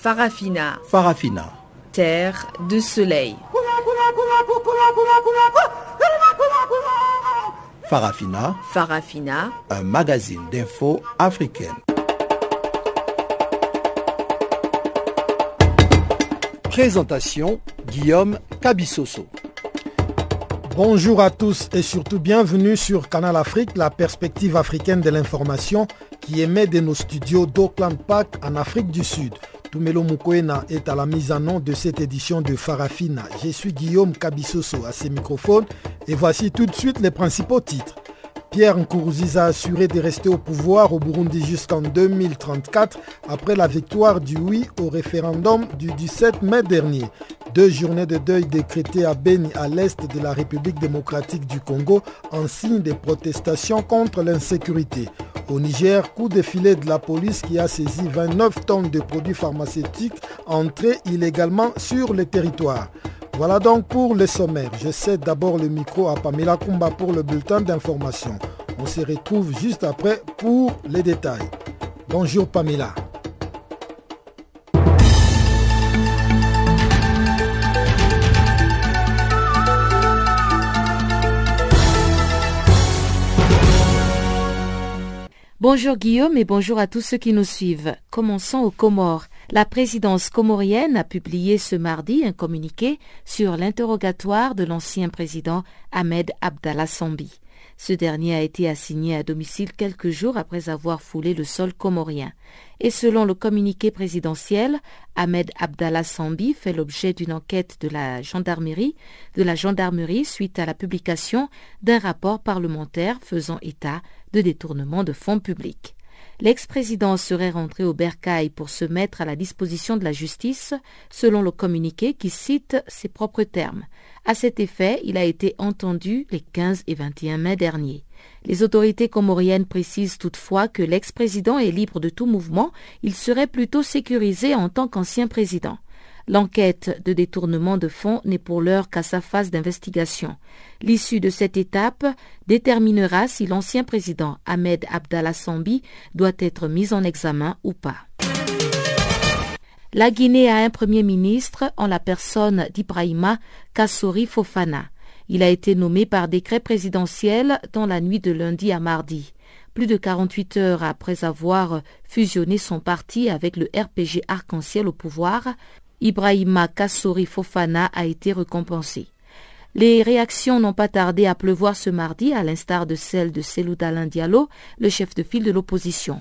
Farafina. Farafina. Terre de soleil. Farafina. Farafina. Un magazine d'infos africaine. Présentation Guillaume Cabissoso. Bonjour à tous et surtout bienvenue sur Canal Afrique, la perspective africaine de l'information qui émet de nos studios d'Auckland Park en Afrique du Sud. Tumelo Mukwena est à la mise en nom de cette édition de Farafina. Je suis Guillaume Cabissoso à ses microphones et voici tout de suite les principaux titres. Pierre Nkurunziza a assuré de rester au pouvoir au Burundi jusqu'en 2034 après la victoire du oui au référendum du 17 mai dernier. Deux journées de deuil décrétées à Beni à l'est de la République démocratique du Congo en signe de protestations contre l'insécurité. Au Niger, coup de filet de la police qui a saisi 29 tonnes de produits pharmaceutiques entrés illégalement sur le territoire. Voilà donc pour le sommaire. Je cède d'abord le micro à Pamela Kumba pour le bulletin d'information. On se retrouve juste après pour les détails. Bonjour Pamela. Bonjour Guillaume et bonjour à tous ceux qui nous suivent. Commençons aux Comores. La présidence comorienne a publié ce mardi un communiqué sur l'interrogatoire de l'ancien président Ahmed Abdallah Sambi. Ce dernier a été assigné à domicile quelques jours après avoir foulé le sol comorien. Et selon le communiqué présidentiel, Ahmed Abdallah Sambi fait l'objet d'une enquête de la gendarmerie, de la gendarmerie suite à la publication d'un rapport parlementaire faisant état de détournement de fonds publics. L'ex-président serait rentré au bercail pour se mettre à la disposition de la justice, selon le communiqué qui cite ses propres termes. À cet effet, il a été entendu les 15 et 21 mai dernier. Les autorités comoriennes précisent toutefois que l'ex-président est libre de tout mouvement, il serait plutôt sécurisé en tant qu'ancien président. L'enquête de détournement de fonds n'est pour l'heure qu'à sa phase d'investigation. L'issue de cette étape déterminera si l'ancien président Ahmed Abdallah Sambi doit être mis en examen ou pas. La Guinée a un premier ministre en la personne d'Ibrahima Kassori Fofana. Il a été nommé par décret présidentiel dans la nuit de lundi à mardi. Plus de 48 heures après avoir fusionné son parti avec le RPG Arc-en-Ciel au pouvoir, Ibrahima Kassori Fofana a été récompensé. Les réactions n'ont pas tardé à pleuvoir ce mardi, à l'instar de celle de Selou Diallo, le chef de file de l'opposition.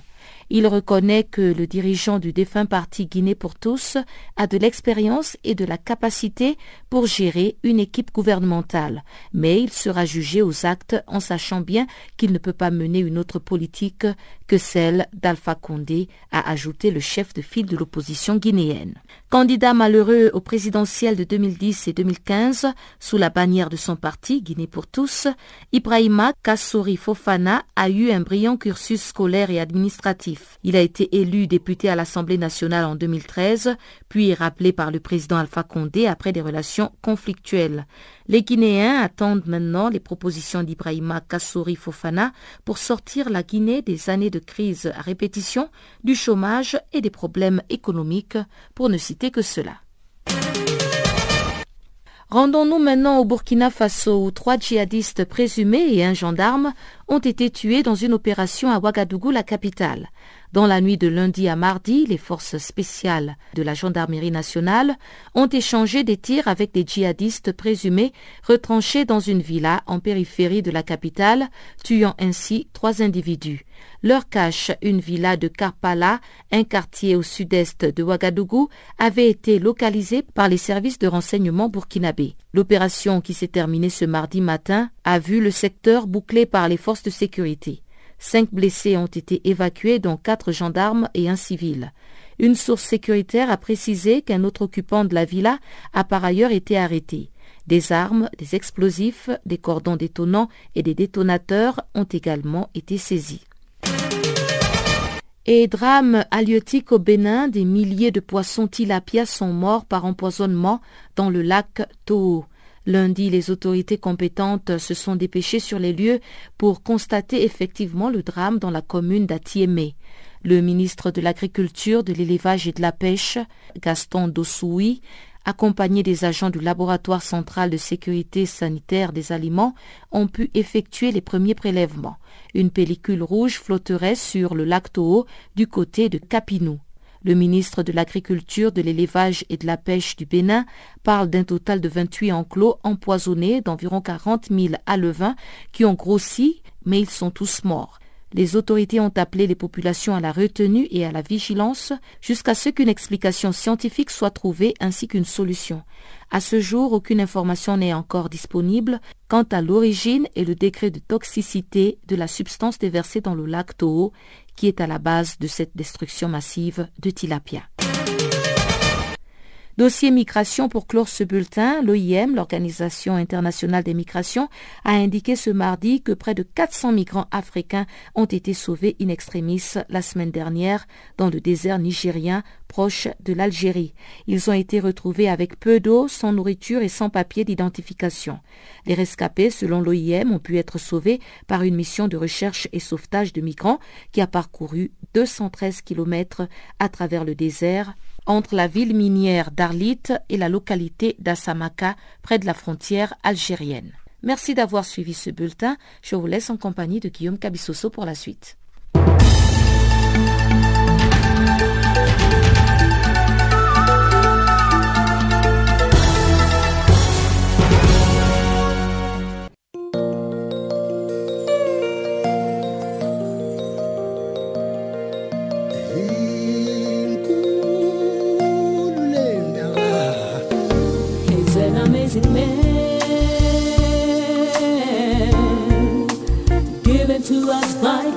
Il reconnaît que le dirigeant du défunt parti Guinée pour tous a de l'expérience et de la capacité pour gérer une équipe gouvernementale, mais il sera jugé aux actes en sachant bien qu'il ne peut pas mener une autre politique que celle d'Alpha Condé, a ajouté le chef de file de l'opposition guinéenne. Candidat malheureux au présidentiel de 2010 et 2015, sous la bannière de son parti Guinée pour tous, Ibrahima Kassori Fofana a eu un brillant cursus scolaire et administratif. Il a été élu député à l'Assemblée nationale en 2013, puis rappelé par le président Alpha Condé après des relations conflictuelles. Les Guinéens attendent maintenant les propositions d'Ibrahima Kassouri Fofana pour sortir la Guinée des années de crise à répétition, du chômage et des problèmes économiques, pour ne citer que cela. Rendons-nous maintenant au Burkina Faso où trois djihadistes présumés et un gendarme ont été tués dans une opération à Ouagadougou, la capitale. Dans la nuit de lundi à mardi, les forces spéciales de la gendarmerie nationale ont échangé des tirs avec des djihadistes présumés retranchés dans une villa en périphérie de la capitale, tuant ainsi trois individus. Leur cache, une villa de Karpala, un quartier au sud-est de Ouagadougou, avait été localisée par les services de renseignement burkinabés. L'opération qui s'est terminée ce mardi matin a vu le secteur bouclé par les forces de sécurité. Cinq blessés ont été évacués, dont quatre gendarmes et un civil. Une source sécuritaire a précisé qu'un autre occupant de la villa a par ailleurs été arrêté. Des armes, des explosifs, des cordons détonants et des détonateurs ont également été saisis. Et drame halieutique au Bénin, des milliers de poissons tilapia sont morts par empoisonnement dans le lac Toho. Lundi, les autorités compétentes se sont dépêchées sur les lieux pour constater effectivement le drame dans la commune d'Atiémé. Le ministre de l'Agriculture, de l'Élevage et de la Pêche, Gaston Dossoui, accompagnés des agents du laboratoire central de sécurité sanitaire des aliments, ont pu effectuer les premiers prélèvements. Une pellicule rouge flotterait sur le lac Toho du côté de Capinou. Le ministre de l'Agriculture, de l'Élevage et de la Pêche du Bénin parle d'un total de 28 enclos empoisonnés d'environ 40 000 alevins qui ont grossi, mais ils sont tous morts. Les autorités ont appelé les populations à la retenue et à la vigilance jusqu'à ce qu'une explication scientifique soit trouvée ainsi qu'une solution. À ce jour, aucune information n'est encore disponible quant à l'origine et le degré de toxicité de la substance déversée dans le lac Toho qui est à la base de cette destruction massive de tilapia. Dossier migration pour clore ce bulletin, l'OIM, l'Organisation internationale des migrations, a indiqué ce mardi que près de 400 migrants africains ont été sauvés in extremis la semaine dernière dans le désert nigérien proche de l'Algérie. Ils ont été retrouvés avec peu d'eau, sans nourriture et sans papier d'identification. Les rescapés, selon l'OIM, ont pu être sauvés par une mission de recherche et sauvetage de migrants qui a parcouru 213 kilomètres à travers le désert entre la ville minière d'Arlit et la localité d'Assamaka, près de la frontière algérienne. Merci d'avoir suivi ce bulletin. Je vous laisse en compagnie de Guillaume Cabissoso pour la suite.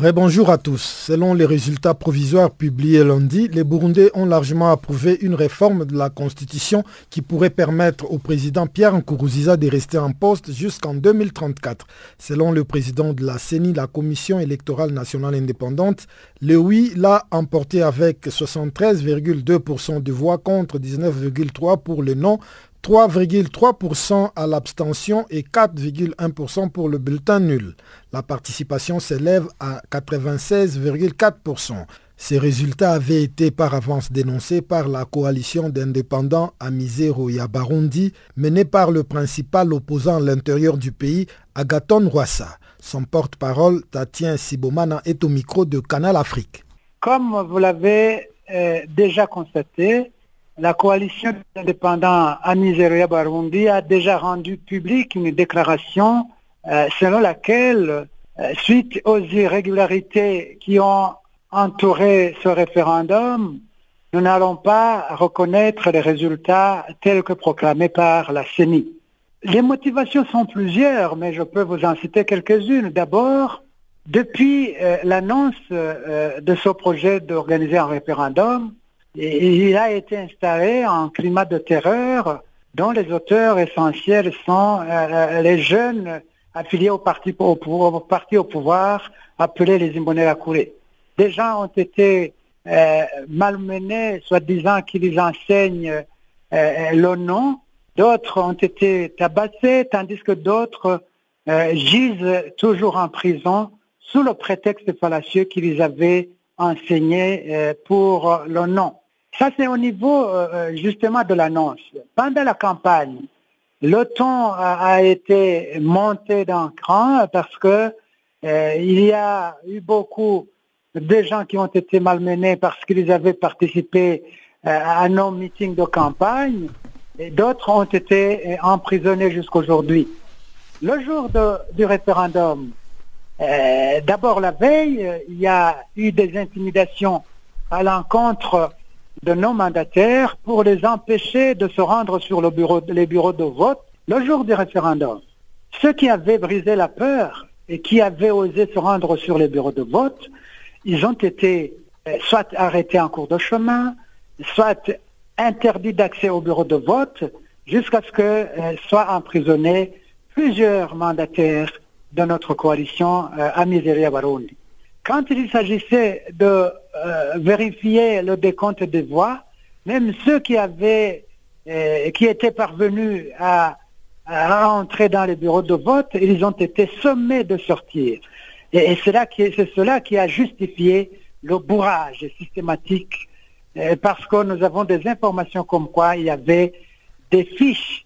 Rebonjour à tous. Selon les résultats provisoires publiés lundi, les Burundais ont largement approuvé une réforme de la Constitution qui pourrait permettre au président Pierre Nkuruziza de rester en poste jusqu'en 2034. Selon le président de la CENI, la Commission électorale nationale indépendante, le oui l'a emporté avec 73,2% de voix contre 19,3% pour le non, 3,3% à l'abstention et 4,1% pour le bulletin nul. La participation s'élève à 96,4%. Ces résultats avaient été par avance dénoncés par la coalition d'indépendants Amizero Barundi, menée par le principal opposant à l'intérieur du pays, Agaton Rwassa. Son porte-parole, Tatien Sibomana, est au micro de Canal Afrique. Comme vous l'avez euh, déjà constaté, la coalition indépendants à Nigeria Barundi a déjà rendu publique une déclaration euh, selon laquelle, euh, suite aux irrégularités qui ont entouré ce référendum, nous n'allons pas reconnaître les résultats tels que proclamés par la CENI. Les motivations sont plusieurs, mais je peux vous en citer quelques-unes. D'abord, depuis euh, l'annonce de ce projet d'organiser un référendum, il a été installé en climat de terreur dont les auteurs essentiels sont euh, euh, les jeunes affiliés au parti au, pouvoir, appelés les Imbonerakure. Des gens ont été euh, malmenés, soi-disant qu'ils enseignent le nom. D'autres ont été tabassés, tandis que d'autres gisent toujours en prison sous le prétexte fallacieux qu'ils avaient enseigné pour le nom. Ça, c'est au niveau euh, euh, justement de l'annonce. Pendant la campagne, le ton a, été monté d'un cran parce que euh, il y a eu beaucoup de gens qui ont été malmenés parce qu'ils avaient participé à nos meetings de campagne et d'autres ont été emprisonnés jusqu'aujourd'hui. Le jour du référendum, d'abord la veille, il y a eu des intimidations à l'encontre de nos mandataires pour les empêcher de se rendre sur les bureaux de vote le jour du référendum. Ce qui avait brisé la peur, et qui avaient osé se rendre sur les bureaux de vote, ils ont été euh, soit arrêtés en cours de chemin, soit interdits d'accès au bureau de vote, jusqu'à ce que euh, soient emprisonnés plusieurs mandataires de notre coalition euh, Amiseria Barundi. Quand il s'agissait de euh, vérifier le décompte des voix, même ceux qui avaient, euh, qui étaient parvenus à, à entrer dans les bureaux de vote, ils ont été sommés de sortir. Et, c'est cela qui a justifié le bourrage systématique, parce que nous avons des informations comme quoi il y avait des fiches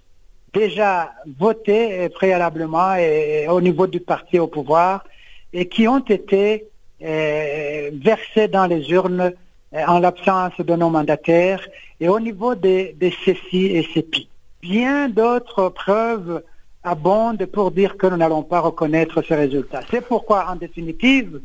déjà votées euh, préalablement et, au niveau du parti au pouvoir et qui ont été euh, versées dans les urnes euh, en l'absence de nos mandataires et au niveau des, des CECI et CEPI. Bien d'autres preuves abondent pour dire que nous n'allons pas reconnaître ces résultats. C'est pourquoi, en définitive,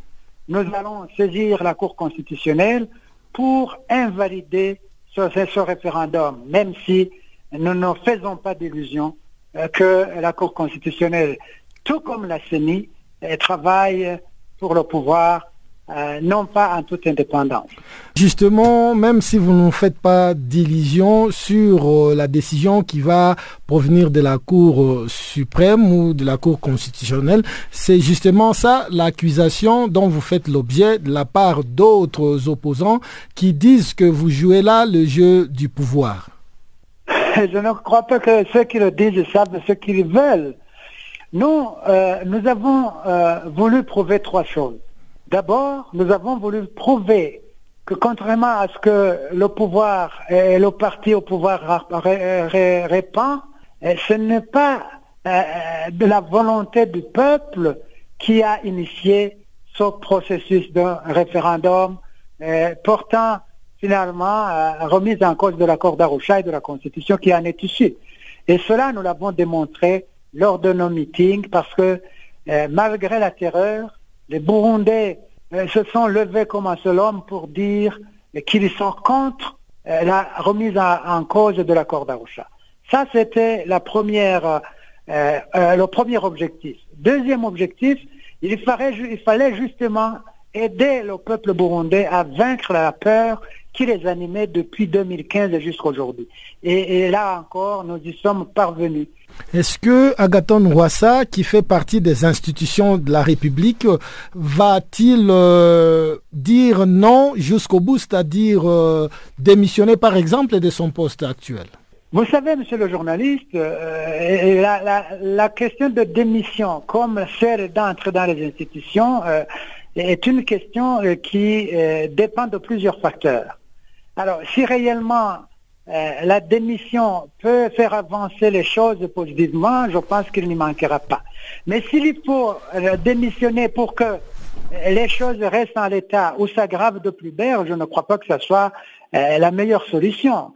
nous allons saisir la Cour constitutionnelle pour invalider ce référendum, même si nous ne faisons pas d'illusion euh, que la Cour constitutionnelle, tout comme la CENI, euh, travaille pour le pouvoir, euh, non pas en toute indépendance. Justement, même si vous ne faites pas d'illusion sur la décision qui va provenir de la Cour suprême ou de la Cour constitutionnelle, c'est justement ça l'accusation dont vous faites l'objet de la part d'autres opposants qui disent que vous jouez là le jeu du pouvoir. Je ne crois pas que ceux qui le disent savent ce qu'ils veulent. Nous, euh, nous avons euh, voulu prouver trois choses. D'abord, nous avons voulu prouver que contrairement à ce que le pouvoir et le parti au pouvoir répand, euh, ce n'est pas euh, de la volonté du peuple qui a initié ce processus de référendum euh, portant finalement euh, remise en cause de l'accord d'Arusha et de la Constitution qui en est issue. Et cela, nous l'avons démontré lors de nos meetings parce que euh, malgré la terreur, les Burundais euh, se sont levés comme un seul homme pour dire qu'ils sont contre la remise en, cause de l'accord d'Arusha. Ça, c'était le premier objectif. Deuxième objectif, il fallait, il fallait justement aider le peuple burundais à vaincre la peur qui les animait depuis 2015 jusqu'à aujourd'hui. Et, et là encore, nous y sommes parvenus. Est-ce que Agathon Rwasa, qui fait partie des institutions de la République, va-t-il euh, dire non jusqu'au bout, c'est-à-dire euh, démissionner par exemple de son poste actuel? Vous savez, monsieur le journaliste, euh, la, la, la question de démission, comme celle d'entrer dans les institutions, euh, est une question euh, qui dépend de plusieurs facteurs. Alors, si réellement euh, la démission peut faire avancer les choses positivement, je pense qu'il n'y manquera pas. Mais s'il faut euh, démissionner pour que les choses restent en l'état ou s'aggravent de plus belle, je ne crois pas que ce soit euh, la meilleure solution.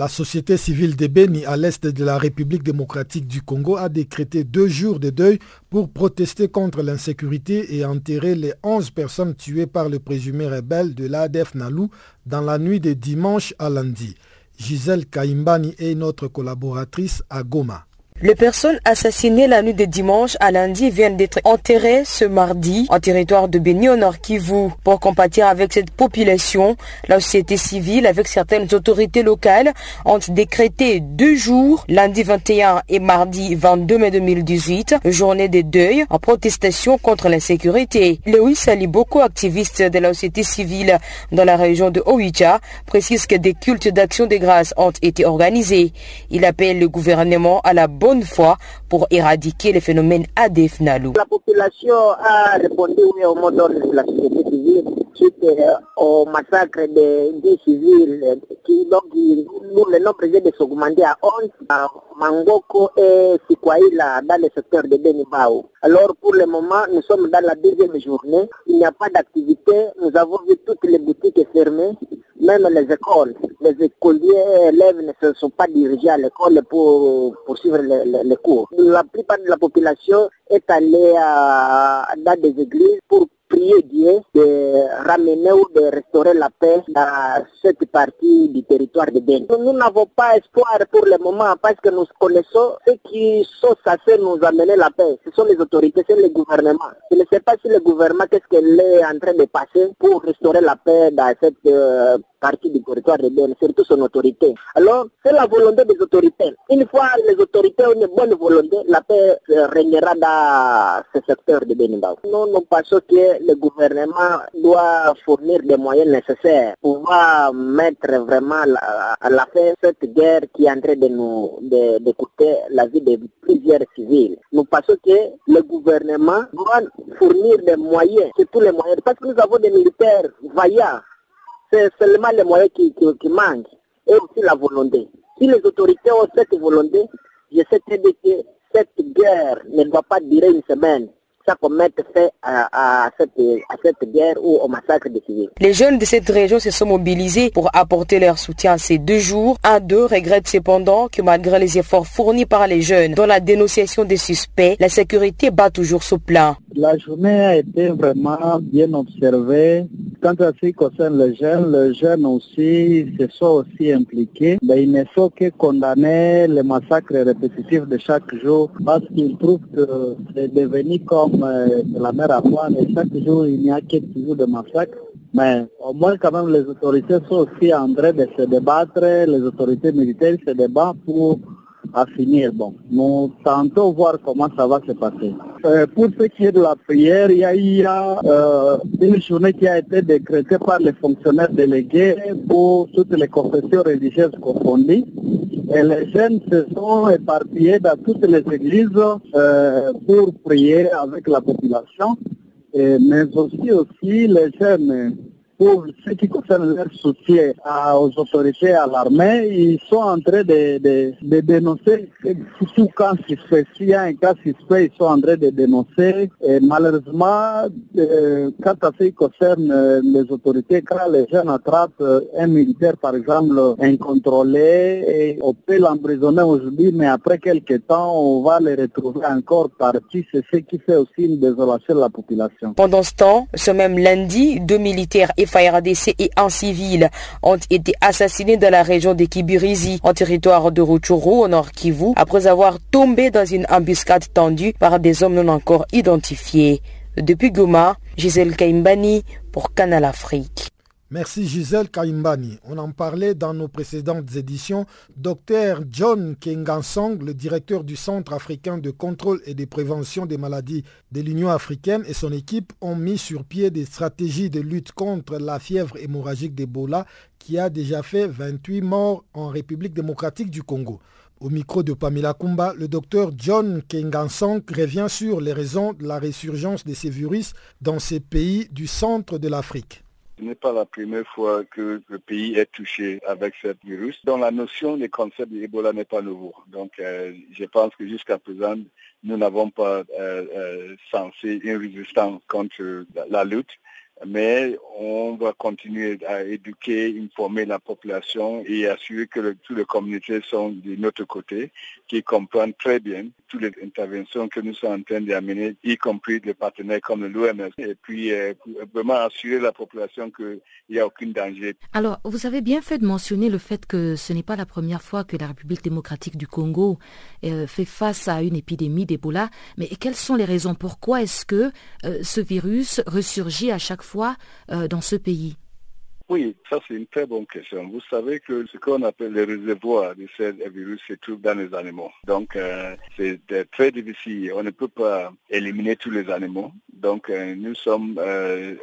La société civile de Beni, à l'est de la République démocratique du Congo, a décrété deux jours de deuil pour protester contre l'insécurité et enterrer les 11 personnes tuées par le présumé rebelle de l'ADF Nalou dans la nuit de dimanche à lundi. Gisèle Kaimbani est notre collaboratrice à Goma. Les personnes assassinées la nuit de dimanche à lundi viennent d'être enterrées ce mardi en territoire de Beni au Nord Kivu. Pour compatir avec cette population, la société civile avec certaines autorités locales ont décrété deux jours, lundi 21 et mardi 22 mai 2018, journée de deuil en protestation contre l'insécurité. Louis Saliboko, activiste de la société civile dans la région de Oicha, précise que des cultes d'action de grâce ont été organisés. Il appelle le gouvernement à la bonne foi pour éradiquer les phénomènes ADF Nalou. La population a répondu au mot d'ordre de la société civile suite euh, au massacre des, des civils euh, qui donc nous, le nombre de s'augmenter à 11 à Mangoko et Sikwaïla dans le secteur de Benibao. Alors pour le moment, nous sommes dans la deuxième journée. Il n'y a pas d'activité. Nous avons vu toutes les boutiques fermées, même les écoles. les écoliers élèves ne se sont pas dirigés à l'école pour poursuivre les, les, cours. La plupart de la population est allée dans des églises pour prier Dieu de ramener ou de restaurer la paix dans cette partie du territoire de Ben. Nous n'avons pas espoir pour le moment parce que nous connaissons ceux qui sont censés nous amener la paix. Ce sont les autorités, c'est le gouvernement. Je ne sais pas si le gouvernement, qu'est-ce qu'elle est en train de passer pour restaurer la paix dans cette euh, partie du territoire Ben, surtout son autorité. Alors, c'est la volonté des autorités. Une fois les autorités ont une bonne volonté, la paix régnera dans ce secteur de Benibao. Nous, nous pensons que le gouvernement doit fournir des moyens nécessaires pour mettre vraiment à la fin cette guerre qui est en train de nous de, de coûter la vie de plusieurs civils. Nous pensons que le gouvernement doit fournir des moyens, c'est tous les moyens, parce que nous avons des militaires vaillants c'est seulement les moyens qui, manquent et aussi la volonté. Si les autorités ont cette volonté, je sais que cette guerre ne doit pas durer une semaine ça mettre fin à, à, cette, à cette guerre ou au massacre des civils. Les jeunes de cette région se sont mobilisés pour apporter leur soutien ces deux jours. Un d'eux regrette cependant que malgré les efforts fournis par les jeunes dans la dénonciation des suspects, la sécurité bat toujours son plein. La journée a été vraiment bien observée. Quant à ce qui concerne les jeunes, les jeunes aussi se sont aussi impliqués. Mais il ne faut que condamner les massacres répétitifs de chaque jour parce qu'ils trouvent que c'est devenu comme euh, la mer à et chaque jour il n'y a que toujours de massacres. Mais au moins quand même les autorités sont aussi en train de se débattre, les autorités militaires se débattent pour à finir. Bon, nous tentons voir comment ça va se passer. Euh, pour ce qui est de la prière, il y a, euh, une journée qui a été décrétée par les fonctionnaires délégués pour toutes les confessions religieuses confondues. Et les jeunes se sont éparpillés dans toutes les églises euh, pour prier avec la population. Mais aussi les jeunes pour ce qui concerne leur soutien aux autorités, à l'armée, ils sont en train de, de, de dénoncer, surtout quand s'il y a un cas suspect, ils sont en train de dénoncer. Et malheureusement, euh, quand ça concerne les autorités, quand les jeunes attrapent un militaire, par exemple, incontrôlé, et on peut l'emprisonner aujourd'hui, mais après quelques temps, on va les retrouver encore partis. C'est ce qui fait aussi une désolation de la population. Pendant ce temps, ce même lundi, deux militaires FARDC et un civil ont été assassinés dans la région de Kibirizi, en territoire de Rutshuru, au nord Kivu, après avoir tombé dans une embuscade tendue par des hommes non encore identifiés. Depuis Goma, Gisèle Kaimbani pour Canal Afrique. Merci Gisèle Kaimbani. On en parlait dans nos précédentes éditions. Dr John Kengansong, le directeur du Centre africain de contrôle et de prévention des maladies de l'Union africaine et son équipe ont mis sur pied des stratégies de lutte contre la fièvre hémorragique d'Ebola qui a déjà fait 28 morts en République démocratique du Congo. Au micro de Pamela Kumba, le docteur John Kengansong revient sur les raisons de la résurgence de ces virus dans ces pays du centre de l'Afrique. Ce n'est pas la première fois que le pays est touché avec ce virus. Donc la notion des concept d'Ebola n'est pas nouveau. Donc euh, je pense que jusqu'à présent, nous n'avons pas euh, euh, sensé une résistance contre la lutte mais on va continuer à éduquer, informer la population et assurer que le, toutes les communautés sont de notre côté, qui comprennent très bien toutes les interventions que nous sommes en train d'amener, y compris des partenaires comme l'OMS, et puis euh, vraiment assurer la population qu'il n'y a aucun danger. Alors, vous avez bien fait de mentionner le fait que ce n'est pas la première fois que la République démocratique du Congo euh, fait face à une épidémie d'Ebola, mais quelles sont les raisons? Pourquoi est-ce que euh, ce virus ressurgit à chaque fois? Euh, dans ce pays oui, ça c'est une très bonne question. Vous savez que ce qu'on appelle les réservoirs de ces virus se trouve dans les animaux. Donc euh, c'est très difficile. On ne peut pas éliminer tous les animaux. Donc euh, nous sommes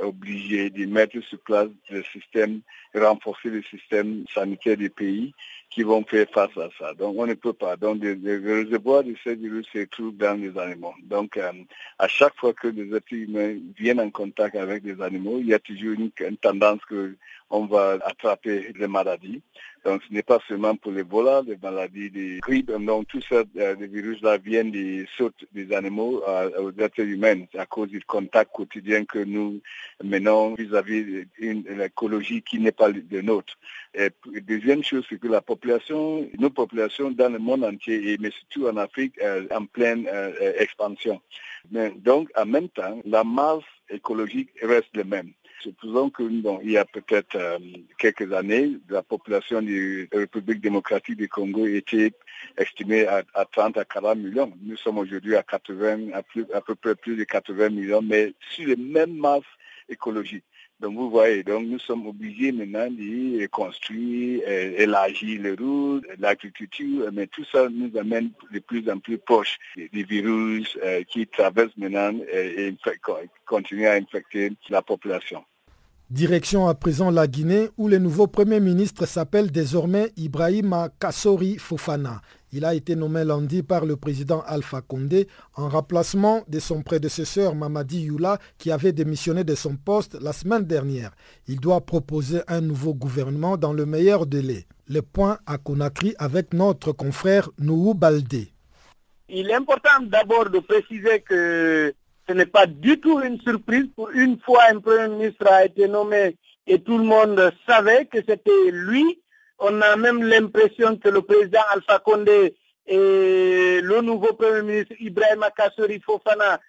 obligés de mettre sur place le système, renforcer le système sanitaire du pays qui vont faire face à ça. Donc on ne peut pas. Donc les, réservoirs de ces virus se trouvent dans les animaux. Donc euh, à chaque fois que des êtres humains viennent en contact avec des animaux, il y a toujours une tendance que on va attraper les maladies. Donc ce n'est pas seulement pour l'Ebola, les maladies des grippes, donc tout ça, euh, les virus-là viennent des sautes des animaux aux êtres humains à cause du contact quotidien que nous menons vis-à-vis d'une écologie qui n'est pas de nôtre. Et deuxième chose, c'est que la population, nos populations dans le monde entier, mais surtout en Afrique, en pleine expansion. Mais donc, en même temps, la masse écologique reste la même. Supposons qu'il y a peut-être euh, quelques années, la population de la République démocratique du Congo était estimée à, 30 à 40 millions. Nous sommes aujourd'hui à 80, à, peu près plus de 80 millions, mais sur les mêmes masses écologiques. Donc vous voyez, donc nous sommes obligés maintenant de construire, euh, élargir les routes, l'agriculture, mais tout ça nous amène de plus en plus proche des virus euh, qui traversent maintenant et, et continuent à infecter la population. Direction à présent la Guinée où le nouveau Premier ministre s'appelle désormais Ibrahima Kassori Fofana. Il a été nommé lundi par le président Alpha Condé en remplacement de son prédécesseur Mamadi Youla qui avait démissionné de son poste la semaine dernière. Il doit proposer un nouveau gouvernement dans le meilleur délai. Le point à Conakry avec notre confrère Nouhou Baldé. Il est important d'abord de préciser que ce n'est pas du tout une surprise. Pour une fois, un Premier ministre a été nommé et tout le monde savait que c'était lui on a même l'impression que le président Alpha Condé et le nouveau Premier ministre Ibrahim Kassori Fofana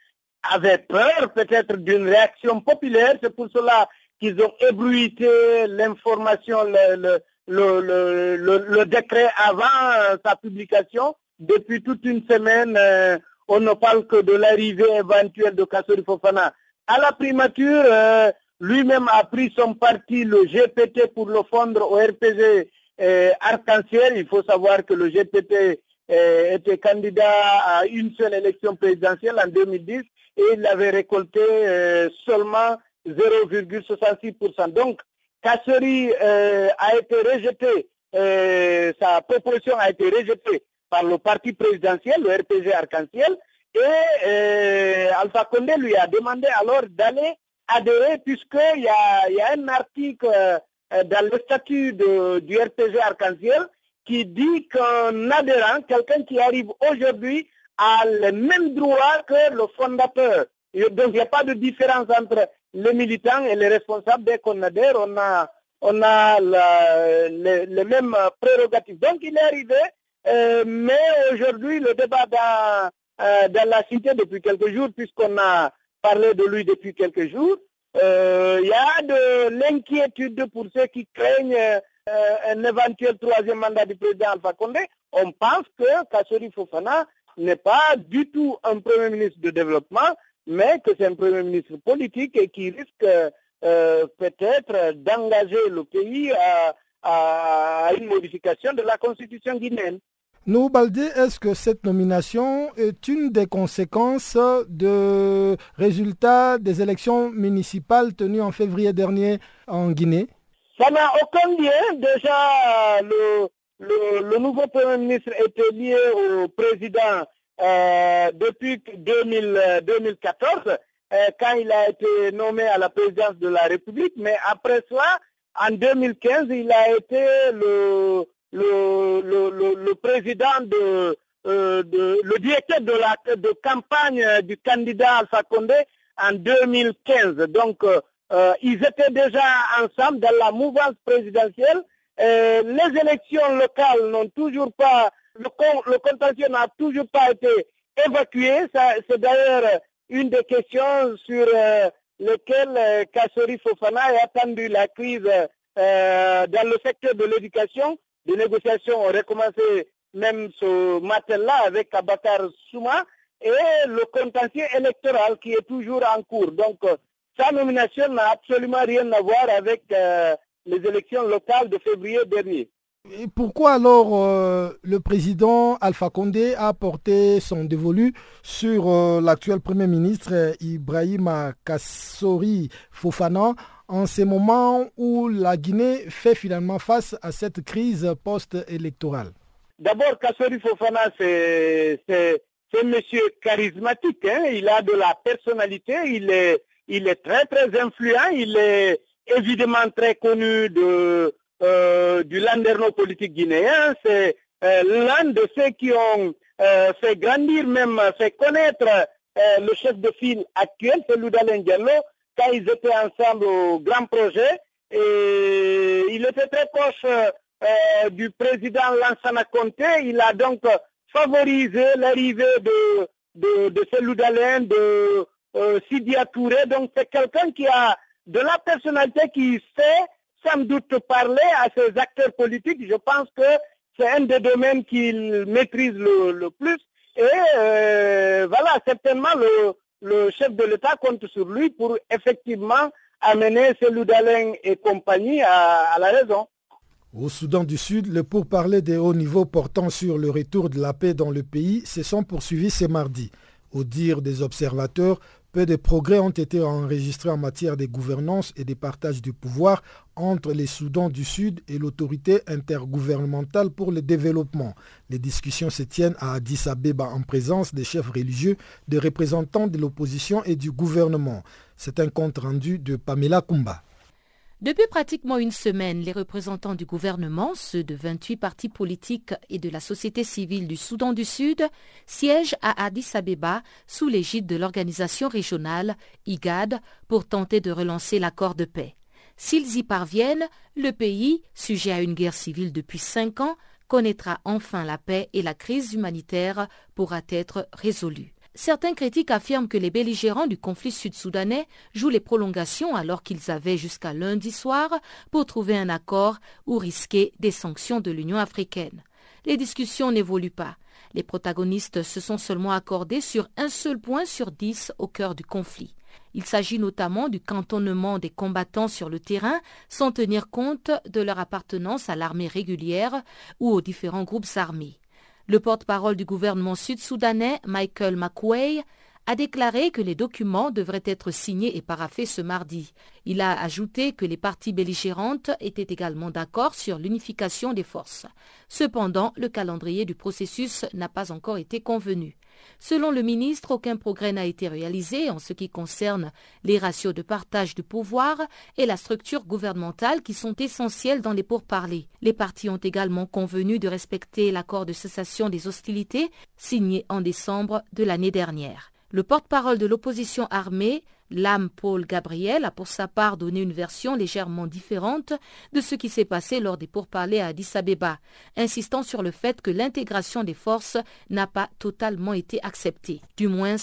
avaient peur peut-être d'une réaction populaire. C'est pour cela qu'ils ont ébruité l'information, le, le, décret avant sa publication. Depuis toute une semaine, euh, on ne parle que de l'arrivée éventuelle de Kassori Fofana. À la primature, euh, lui-même a pris son parti, le GPT, pour le fondre au RPG euh, arc-en-ciel. Il faut savoir que le GPT euh, était candidat à une seule élection présidentielle en 2010 et il avait récolté euh, seulement 0,66%. Donc, Kasseri a été rejeté, sa proposition a été rejetée par le parti présidentiel, le RPG Arc-en-Ciel, et Alpha Condé lui a demandé alors d'aller adhérer puisqu'il y a, y a un article euh, dans le statut du RPG Arc-en-Ciel qui dit qu'un adhérent, quelqu'un qui arrive aujourd'hui, a le même droit que le fondateur. donc il n'y a pas de différence entre les militants et les responsables. Dès qu'on adhère, on a, les mêmes prérogatives. Donc il est arrivé, euh, mais aujourd'hui le débat euh, dans la cité depuis quelques jours, puisqu'on a parlé de lui depuis quelques jours, il euh, y a de l'inquiétude pour ceux qui craignent euh, un éventuel troisième mandat du président Alpha Condé. On pense que Kassori Fofana n'est pas du tout un Premier ministre de développement, mais que c'est un Premier ministre politique et qui risque euh, peut-être d'engager le pays à une modification de la constitution guinéenne. Nous, Baldé, est-ce que cette nomination est une des conséquences de résultats des élections municipales tenues en février dernier en Guinée? Ça n'a aucun lien. Déjà, le, nouveau Premier ministre était lié au président euh, depuis 2014, euh, quand il a été nommé à la présidence de la République. Mais après cela, en 2015, il a été le le, le, le, président de, euh, de, le directeur de la de campagne du candidat Alpha Condé en 2015. Donc, euh, euh, ils étaient déjà ensemble dans la mouvance présidentielle. les élections locales n'ont toujours pas, le, le contentieux n'a toujours pas été évacué. C'est d'ailleurs une des questions sur lesquelles Kassori Fofana a attendu la crise dans le secteur de l'éducation les négociations ont recommencé même ce matin-là avec Abakar Souma et le contentieux électoral qui est toujours en cours. Donc, euh, sa nomination n'a absolument rien à voir avec euh, les élections locales de février dernier. Et pourquoi alors euh, le président Alpha Condé a porté son dévolu sur l'actuel Premier ministre Ibrahim Kassori Fofana en ce moment où la Guinée fait finalement face à cette crise post-électorale D'abord, Kassori Fofana, c'est un monsieur charismatique. Hein. Il a de la personnalité, il est, il est très très influent, il est, évidemment très connu de, du landerneau politique guinéen. C'est l'un de ceux qui ont fait grandir, même fait connaître le chef de file actuel, c'est Loudalen Diallo, quand ils étaient ensemble au grand projet. Et il était très proche euh, du président Lansana Conté. Il a donc favorisé l'arrivée de, de, de ce Loudalen, de euh, Sidia Touré. Donc c'est quelqu'un qui a de la personnalité qui sait sans doute parler à ses acteurs politiques. Je pense que c'est un des domaines qu'il maîtrise le, plus. Et euh, voilà, certainement le, le chef de l'État compte sur lui pour effectivement amener Loudalen et compagnie à, à la raison. Au Soudan du Sud, le pourparlers des hauts niveaux portant sur le retour de la paix dans le pays se sont poursuivis ce mardi. Au dire des observateurs, peu de progrès ont été enregistrés en matière de gouvernance et de partage du pouvoir entre les Soudans du Sud et l'autorité intergouvernementale pour le développement. Les discussions se tiennent à Addis Abeba en présence des chefs religieux, des représentants de l'opposition et du gouvernement. C'est un compte rendu de Pamela Kumba. Depuis pratiquement une semaine, les représentants du gouvernement, ceux de 28 partis politiques et de la société civile du Soudan du Sud, siègent à Addis Abeba sous l'égide de l'organisation régionale IGAD pour tenter de relancer l'accord de paix. S'ils y parviennent, le pays, sujet à une guerre civile depuis cinq ans, connaîtra enfin la paix et la crise humanitaire pourra être résolue. Certains critiques affirment que les belligérants du conflit sud-soudanais jouent les prolongations alors qu'ils avaient jusqu'à lundi soir pour trouver un accord ou risquer des sanctions de l'Union africaine. Les discussions n'évoluent pas. Les protagonistes se sont seulement accordés sur un seul point sur dix au cœur du conflit. Il s'agit notamment du cantonnement des combattants sur le terrain sans tenir compte de leur appartenance à l'armée régulière ou aux différents groupes armés. Le porte-parole du gouvernement sud-soudanais, Michael McWay, a déclaré que les documents devraient être signés et paraffés ce mardi. Il a ajouté que les parties belligérantes étaient également d'accord sur l'unification des forces. Cependant, le calendrier du processus n'a pas encore été convenu. Selon le ministre, aucun progrès n'a été réalisé en ce qui concerne les ratios de partage du pouvoir et la structure gouvernementale qui sont essentiels dans les pourparlers. Les partis ont également convenu de respecter l'accord de cessation des hostilités signé en décembre de l'année dernière. Le porte-parole de l'opposition armée, L'âme Paul Gabriel a pour sa part donné une version légèrement différente de ce qui s'est passé lors des pourparlers à Addis Abeba, insistant sur le fait que l'intégration des forces n'a pas totalement été acceptée, du moins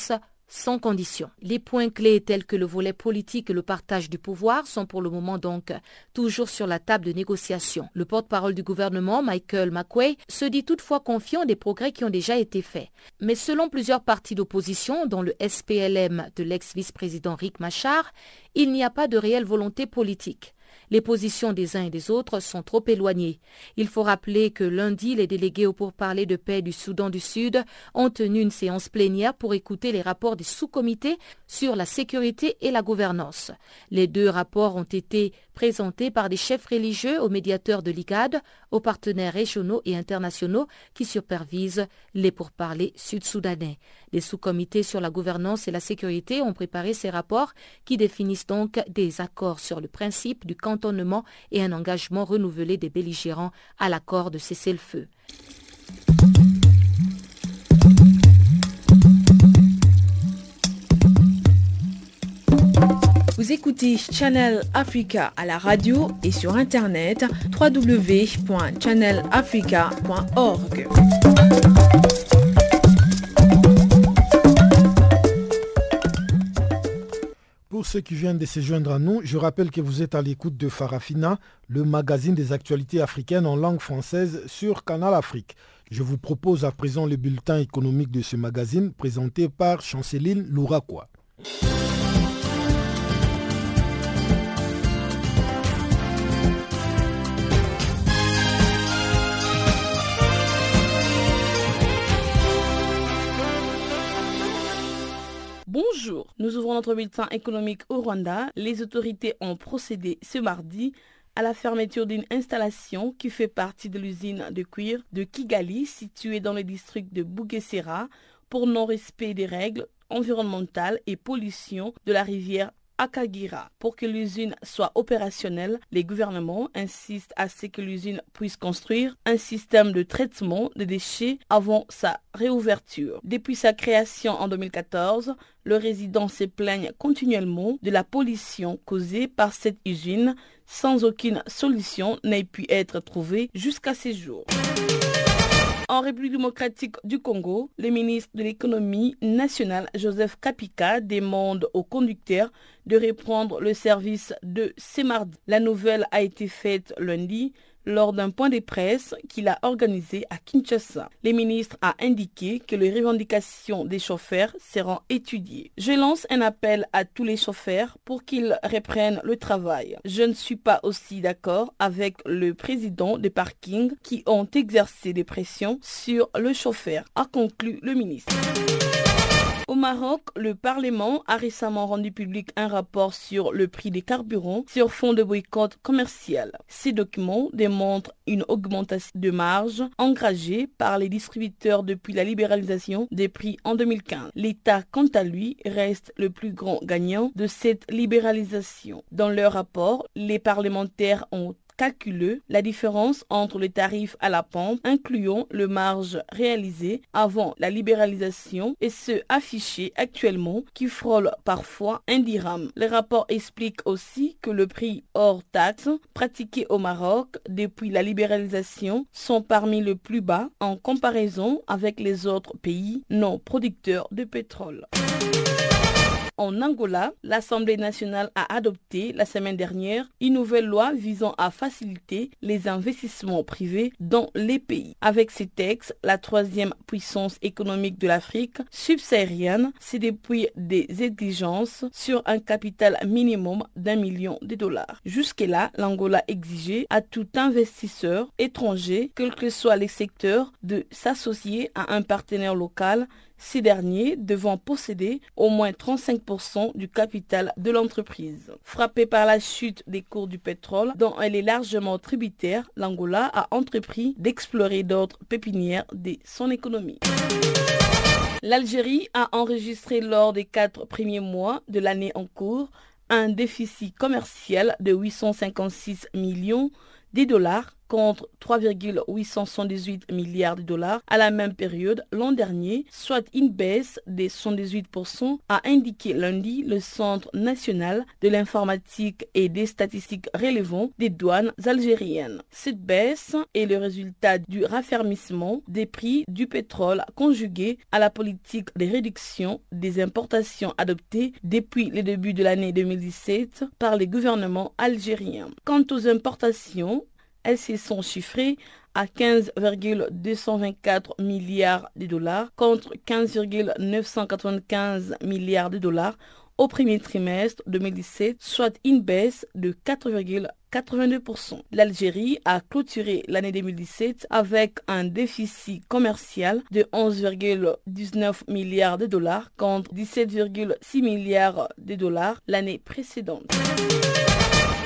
sans condition. Les points clés tels que le volet politique et le partage du pouvoir sont pour le moment donc toujours sur la table de négociation. Le porte-parole du gouvernement, Michael McQuay, se dit toutefois confiant des progrès qui ont déjà été faits. Mais selon plusieurs partis d'opposition, dont le SPLM de l'ex-vice-président Rick Machar, il n'y a pas de réelle volonté politique. Les positions des uns et des autres sont trop éloignées. Il faut rappeler que lundi, les délégués au pourparler de paix du Soudan du Sud ont tenu une séance plénière pour écouter les rapports des sous-comités sur la sécurité et la gouvernance. Les deux rapports ont été présentés par des chefs religieux aux médiateurs de l'IGAD, aux partenaires régionaux et internationaux qui supervisent les pourparlers sud-soudanais. Les sous-comités sur la gouvernance et la sécurité ont préparé ces rapports qui définissent donc des accords sur le principe du cantonnement et un engagement renouvelé des belligérants à l'accord de cessez-le-feu. Vous écoutez Channel Africa à la radio et sur internet www.channelafrica.org. Pour ceux qui viennent de se joindre à nous, je rappelle que vous êtes à l'écoute de Farafina, le magazine des actualités africaines en langue française sur Canal Afrique. Je vous propose à présent le bulletin économique de ce magazine présenté par Chanceline Louraquois. Bonjour, nous ouvrons notre bulletin économique au Rwanda. Les autorités ont procédé ce mardi à la fermeture d'une installation qui fait partie de l'usine de cuir de Kigali située dans le district de Bugesera pour non-respect des règles environnementales et pollution de la rivière à Kagira. Pour que l'usine soit opérationnelle, les gouvernements insistent à ce que l'usine puisse construire un système de traitement des déchets avant sa réouverture. Depuis sa création en 2014, le résident se plaigne continuellement de la pollution causée par cette usine sans aucune solution n'ait pu être trouvée jusqu'à ces jours. En République démocratique du Congo, le ministre de l'économie nationale Joseph Kapika demande aux conducteurs de reprendre le service de ce mardi. La nouvelle a été faite lundi lors d'un point de presse qu'il a organisé à Kinshasa. Le ministre a indiqué que les revendications des chauffeurs seront étudiées. Je lance un appel à tous les chauffeurs pour qu'ils reprennent le travail. Je ne suis pas aussi d'accord avec le président des parkings qui ont exercé des pressions sur le chauffeur, a conclu le ministre. Au Maroc, le Parlement a récemment rendu public un rapport sur le prix des carburants sur fond de boycott commercial. Ces documents démontrent une augmentation de marge engagée par les distributeurs depuis la libéralisation des prix en 2015. L'État, quant à lui, reste le plus grand gagnant de cette libéralisation. Dans leur rapport, les parlementaires ont calculeux la différence entre les tarifs à la pompe, incluant le marge réalisé avant la libéralisation et ceux affichés actuellement qui frôlent parfois un dirham. Le rapport explique aussi que le prix hors taxe pratiqué au Maroc depuis la libéralisation sont parmi les plus bas en comparaison avec les autres pays non producteurs de pétrole. En Angola, l'Assemblée nationale a adopté la semaine dernière une nouvelle loi visant à faciliter les investissements privés dans les pays. Avec ces textes, la troisième puissance économique de l'Afrique subsaharienne s'est depuis des exigences sur un capital minimum d'un million de dollars. Jusque-là, l'Angola exigeait à tout investisseur étranger, quel que soit les secteurs, de s'associer à un partenaire local ces derniers devant posséder au moins 35% du capital de l'entreprise. Frappée par la chute des cours du pétrole, dont elle est largement tributaire, l'Angola a entrepris d'explorer d'autres pépinières de son économie. L'Algérie a enregistré lors des quatre premiers mois de l'année en cours un déficit commercial de 856 millions de dollars contre 3,878 milliards de dollars à la même période l'an dernier, soit une baisse de 118%, a indiqué lundi le Centre national de l'informatique et des statistiques relevant des douanes algériennes. Cette baisse est le résultat du raffermissement des prix du pétrole conjugué à la politique de réduction des importations adoptée depuis le début de l'année 2017 par les gouvernements algériens. Quant aux importations, elles se sont chiffrées à 15,224 milliards de dollars contre 15,995 milliards de dollars au premier trimestre 2017, soit une baisse de 4,82%. L'Algérie a clôturé l'année 2017 avec un déficit commercial de 11,19 milliards de dollars contre 17,6 milliards de dollars l'année précédente.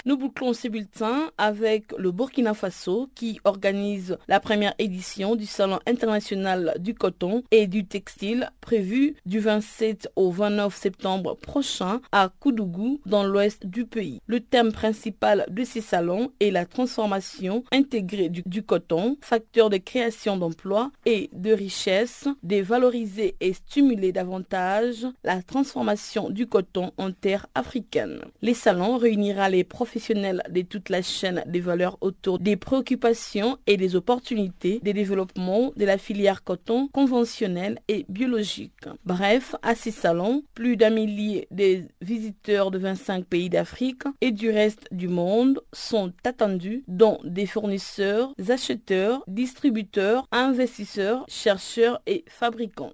Nous bouclons ce bulletin avec le Burkina Faso qui organise la première édition du Salon international du coton et du textile prévu du 27 au 29 septembre prochain à Koudougou dans l'ouest du pays. Le thème principal de ces salons est la transformation intégrée du, coton, facteur de création d'emplois et de richesse, de valoriser et stimuler davantage la transformation du coton en terre africaine. Les salons réunira les professionnels de toute la chaîne des valeurs autour des préoccupations et des opportunités de développement de la filière coton conventionnelle et biologique. Bref, à ces salons, plus d'un millier de visiteurs de 25 pays d'Afrique et du reste du monde sont attendus, dont des fournisseurs, acheteurs, distributeurs, investisseurs, chercheurs et fabricants.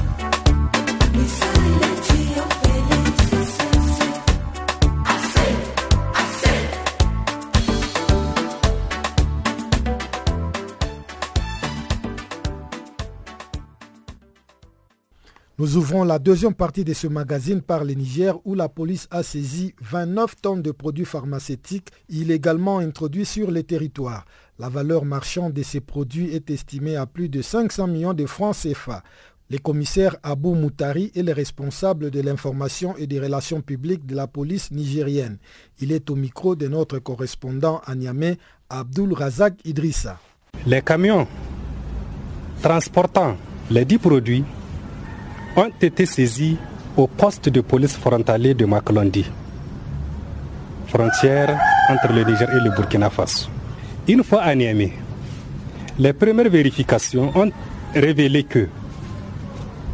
Nous ouvrons la deuxième partie de ce magazine par le Niger où la police a saisi 29 tonnes de produits pharmaceutiques illégalement introduits sur le territoire. La valeur marchande de ces produits est estimée à plus de 500 millions de francs CFA. Le commissaire Abou Moutari est le responsable de l'information et des relations publiques de la police nigérienne. Il est au micro de notre correspondant à Niamey, Abdul Razak Idrissa. Les camions transportant les 10 produits ont été saisis au poste de police frontalier de Makalondi, frontière entre le Niger et le Burkina Faso. Une fois à Niamey, les premières vérifications ont révélé que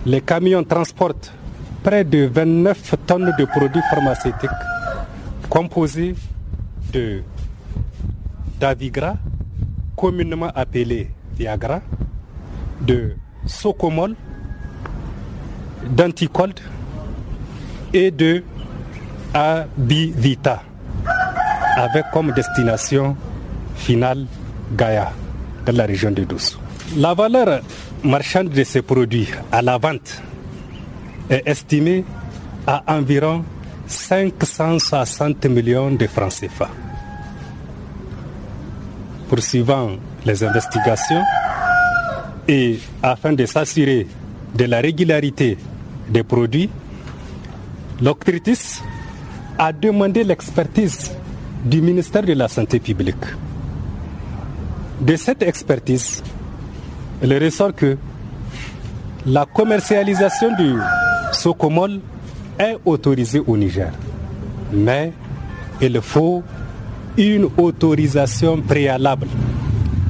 les camions transportent près de 29 tonnes de produits pharmaceutiques composés de d'Avigra, communément appelé Viagra, de Socomol, d'Anticold et de Abivita, avec comme destination finale Gaïa, dans la région de Douce. La valeur marchande de ces produits à la vente est estimée à environ 560 millions de francs CFA. Poursuivant les investigations et afin de s'assurer de la régularité des produits, l'Octritis a demandé l'expertise du ministère de la Santé publique. De cette expertise, il ressort que la commercialisation du socomol est autorisée au Niger. Mais il faut une autorisation préalable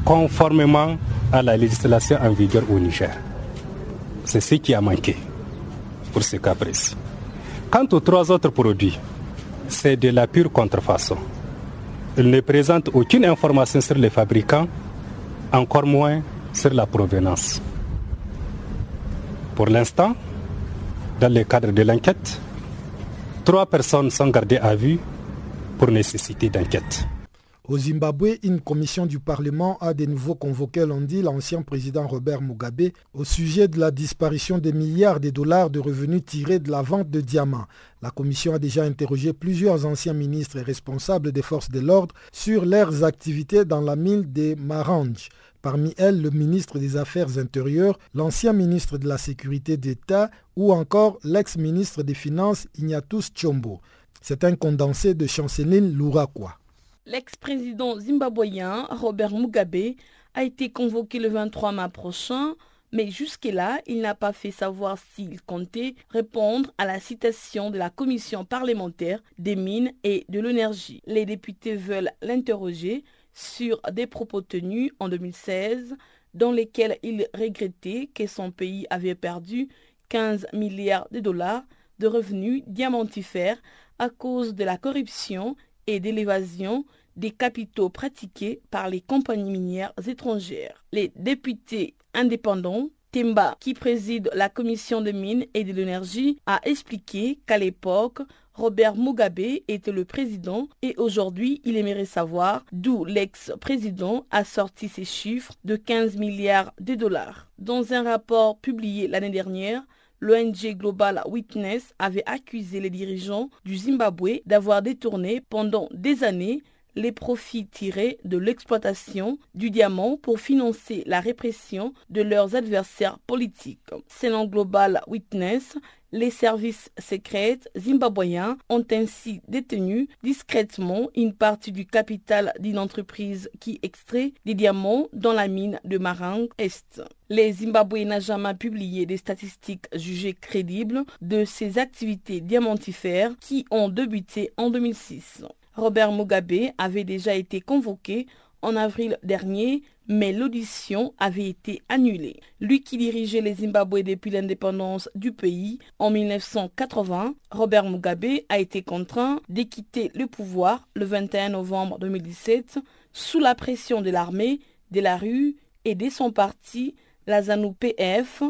conformément à la législation en vigueur au Niger. C'est ce qui a manqué pour ce cas précis. Quant aux trois autres produits, c'est de la pure contrefaçon. Ils ne présentent aucune information sur les fabricants, encore moins sur la provenance. Pour l'instant, dans le cadre de l'enquête, trois personnes sont gardées à vue pour nécessité d'enquête. Au Zimbabwe, une commission du Parlement a de nouveau convoqué lundi l'ancien président Robert Mugabe au sujet de la disparition des milliards de dollars de revenus tirés de la vente de diamants. La commission a déjà interrogé plusieurs anciens ministres et responsables des forces de l'ordre sur leurs activités dans la mine de Marange. Parmi elles, le ministre des Affaires intérieures, l'ancien ministre de la Sécurité d'État ou encore l'ex-ministre des Finances Ignatius Chombo. C'est un condensé de Chanceline Lourakwa. L'ex-président zimbabwéen Robert Mugabe a été convoqué le 23 mars prochain, mais jusque-là, il n'a pas fait savoir s'il comptait répondre à la citation de la commission parlementaire des mines et de l'énergie. Les députés veulent l'interroger sur des propos tenus en 2016 dans lesquels il regrettait que son pays avait perdu 15 milliards de dollars de revenus diamantifères à cause de la corruption et de l'évasion des capitaux pratiqués par les compagnies minières étrangères. Les députés indépendants Temba, qui préside la commission de mines et de l'énergie, a expliqué qu'à l'époque, Robert Mugabe était le président et aujourd'hui, il aimerait savoir d'où l'ex-président a sorti ces chiffres de 15 milliards de dollars. Dans un rapport publié l'année dernière, l'ONG Global Witness avait accusé les dirigeants du Zimbabwe d'avoir détourné pendant des années les profits tirés de l'exploitation du diamant pour financer la répression de leurs adversaires politiques. Selon Global Witness, les services secrets zimbabwéens ont ainsi détenu discrètement une partie du capital d'une entreprise qui extrait des diamants dans la mine de Marang Est. Les Zimbabwe n'ont jamais publié des statistiques jugées crédibles de ces activités diamantifères qui ont débuté en 2006. Robert Mugabe avait déjà été convoqué en avril dernier mais l'audition avait été annulée. Lui qui dirigeait les Zimbabwe depuis l'indépendance du pays en 1980, Robert Mugabe a été contraint de quitter le pouvoir le 21 novembre 2017 sous la pression de l'armée, de la rue et de son parti, la ZANU-PF,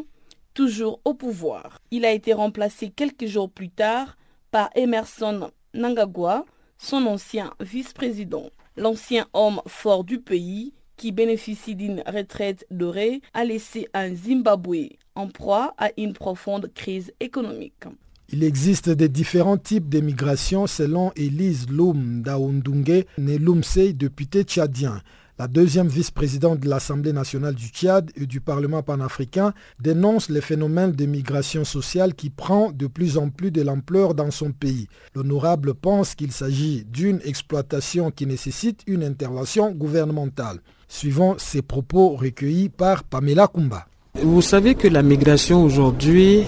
toujours au pouvoir. Il a été remplacé quelques jours plus tard par Emerson Nangagwa, son ancien vice-président. L'ancien homme fort du pays qui bénéficie d'une retraite dorée, a laissé un Zimbabwe en proie à une profonde crise économique. Il existe des différents types d'émigration selon Elise Loum Daoundungue, née Loumsei, député tchadien. La deuxième vice-présidente de l'Assemblée nationale du Tchad et du Parlement panafricain dénonce les phénomènes d'immigration sociale qui prend de plus en plus de l'ampleur dans son pays. L'honorable pense qu'il s'agit d'une exploitation qui nécessite une intervention gouvernementale. Suivant ces propos recueillis par Pamela Kumba. Vous savez que la migration aujourd'hui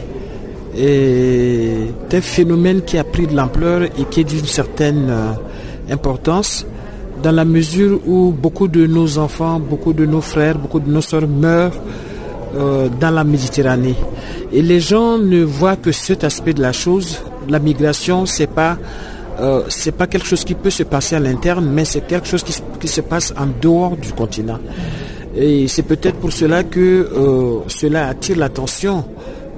est un phénomène qui a pris de l'ampleur et qui est d'une certaine euh, importance dans la mesure où beaucoup de nos enfants, beaucoup de nos frères, beaucoup de nos soeurs meurent euh, dans la Méditerranée. Et les gens ne voient que cet aspect de la chose. La migration, c'est pas euh, c'est pas quelque chose qui peut se passer à l'interne, mais c'est quelque chose qui, qui, se passe en dehors du continent. Et c'est peut-être pour cela que euh, cela attire l'attention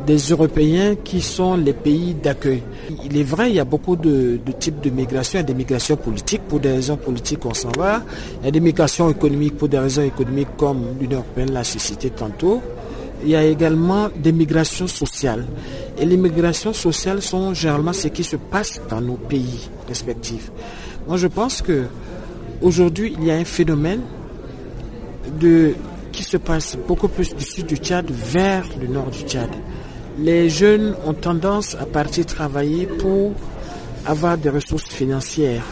des Européens qui sont les pays d'accueil. Il est vrai, il y a beaucoup de, types de migration. Il y a des migrations politiques, pour des raisons politiques on s'en va. Il y a des migrations économiques pour des raisons économiques comme l'Union européenne l'a suscité tantôt. Il y a également des migrations sociales. Et les migrations sociales sont généralement ce qui se passe dans nos pays respectifs. Moi, je pense que aujourd'hui, il y a un phénomène qui se passe beaucoup plus du sud du Tchad vers le nord du Tchad les jeunes ont tendance à partir travailler pour avoir des ressources financières.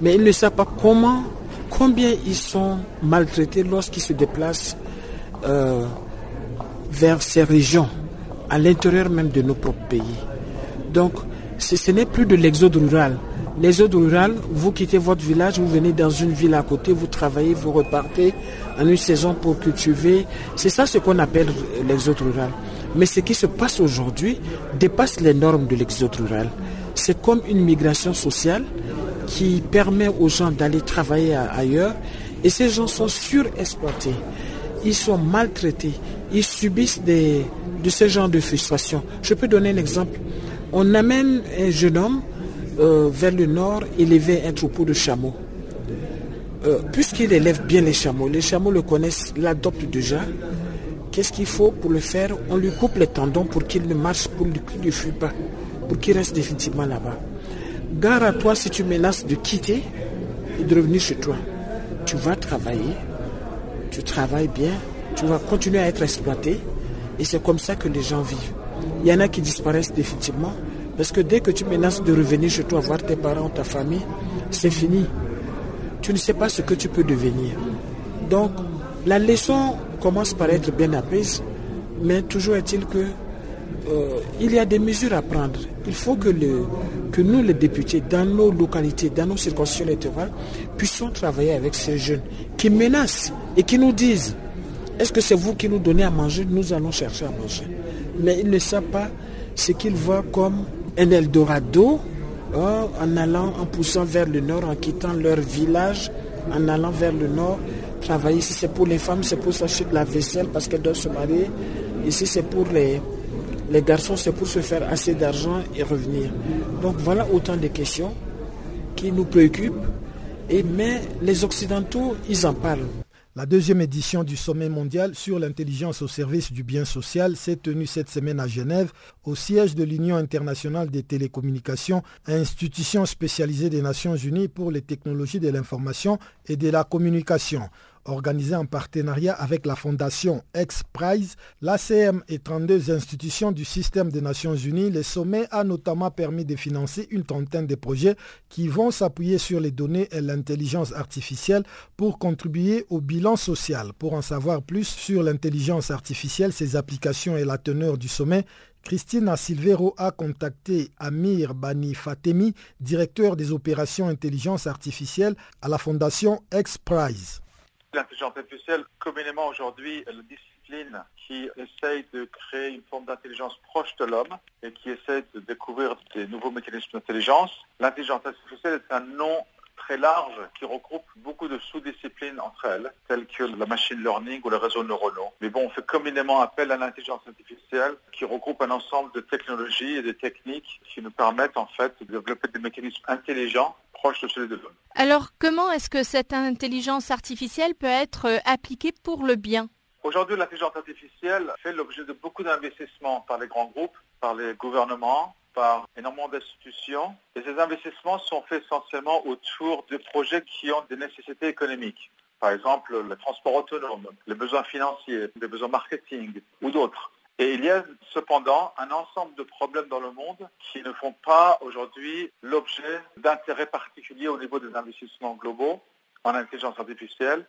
Mais ils ne savent pas comment, combien ils sont maltraités lorsqu'ils se déplacent euh, vers ces régions, à l'intérieur même de nos propres pays. Donc, ce, n'est plus de l'exode rural. L'exode rural, vous quittez votre village, vous venez dans une ville à côté, vous travaillez, vous repartez en une saison pour cultiver. C'est ça ce qu'on appelle l'exode rural. Mais ce qui se passe aujourd'hui dépasse les normes de l'exode rural. C'est comme une migration sociale qui permet aux gens d'aller travailler ailleurs et ces gens sont surexploités. Ils sont maltraités. Ils subissent de ce genre de frustration. Je peux donner un exemple. On amène un jeune homme euh, vers le nord élever un troupeau de chameaux. Euh, puisqu'il élève bien les chameaux, les chameaux le connaissent, l'adoptent déjà, Qu'est-ce qu'il faut pour le faire? On lui coupe les tendons pour qu'il ne marche, pour qu'il ne fuit pas, pour qu'il reste définitivement là-bas. Gare à toi si tu menaces de quitter et de revenir chez toi. Tu vas travailler, tu travailles bien, tu vas continuer à être exploité et c'est comme ça que les gens vivent. Il y en a qui disparaissent définitivement parce que dès que tu menaces de revenir chez toi voir tes parents, ta famille, c'est fini. Tu ne sais pas ce que tu peux devenir. Donc, la leçon commence par être bien apprise, mais toujours est-il que euh, il y a des mesures à prendre. Il faut que, le, que nous, les députés, dans nos localités, dans nos circonscriptions électorales, puissions travailler avec ces jeunes qui menacent et qui nous disent est-ce que c'est vous qui nous donnez à manger? Nous allons chercher à manger. Mais ils ne savent pas ce qu'ils voient comme un Eldorado hein, en allant, en poussant vers le nord, en quittant leur village, en allant vers le nord travailler. Si c'est pour les femmes, c'est pour s'acheter de la vaisselle parce qu'elles doivent se marier. Si c'est pour les, les garçons, c'est pour se faire assez d'argent et revenir. Donc voilà autant de questions qui nous préoccupent. Et, mais les Occidentaux, ils en parlent. La deuxième édition du sommet mondial sur l'intelligence au service du bien social s'est tenue cette semaine à Genève, au siège de l'Union internationale des télécommunications, institution spécialisée des Nations unies pour les technologies de l'information et de la communication. Organisé en partenariat avec la fondation X-Prize, l'ACM et 32 institutions du système des Nations Unies, le sommet a notamment permis de financer une trentaine de projets qui vont s'appuyer sur les données et l'intelligence artificielle pour contribuer au bilan social. Pour en savoir plus sur l'intelligence artificielle, ses applications et la teneur du sommet, Christina Silvero a contacté Amir Bani Fatemi, directeur des opérations intelligence artificielle à la fondation X-Prize. L'intelligence artificielle, communément aujourd'hui, la discipline qui essaye de créer une forme d'intelligence proche de l'homme et qui essaie de découvrir des nouveaux mécanismes d'intelligence. L'intelligence artificielle est un nom très large qui regroupe beaucoup de sous-disciplines entre elles, telles que la machine learning ou les réseaux neuronaux. Mais bon, on fait communément appel à l'intelligence artificielle qui regroupe un ensemble de technologies et de techniques qui nous permettent en fait de développer des mécanismes intelligents proches de ceux de l'homme. Alors, comment est-ce que cette intelligence artificielle peut être euh, appliquée pour le bien? Aujourd'hui, l'intelligence artificielle fait l'objet de beaucoup d'investissements par les grands groupes, par les gouvernements, par énormément d'institutions. Et ces investissements sont faits essentiellement autour de projets qui ont des nécessités économiques. Par exemple, le transport autonome, les besoins financiers, les besoins marketing ou d'autres. Et il y a cependant un ensemble de problèmes dans le monde qui ne font pas aujourd'hui l'objet d'intérêts particuliers au niveau des investissements globaux en intelligence artificielle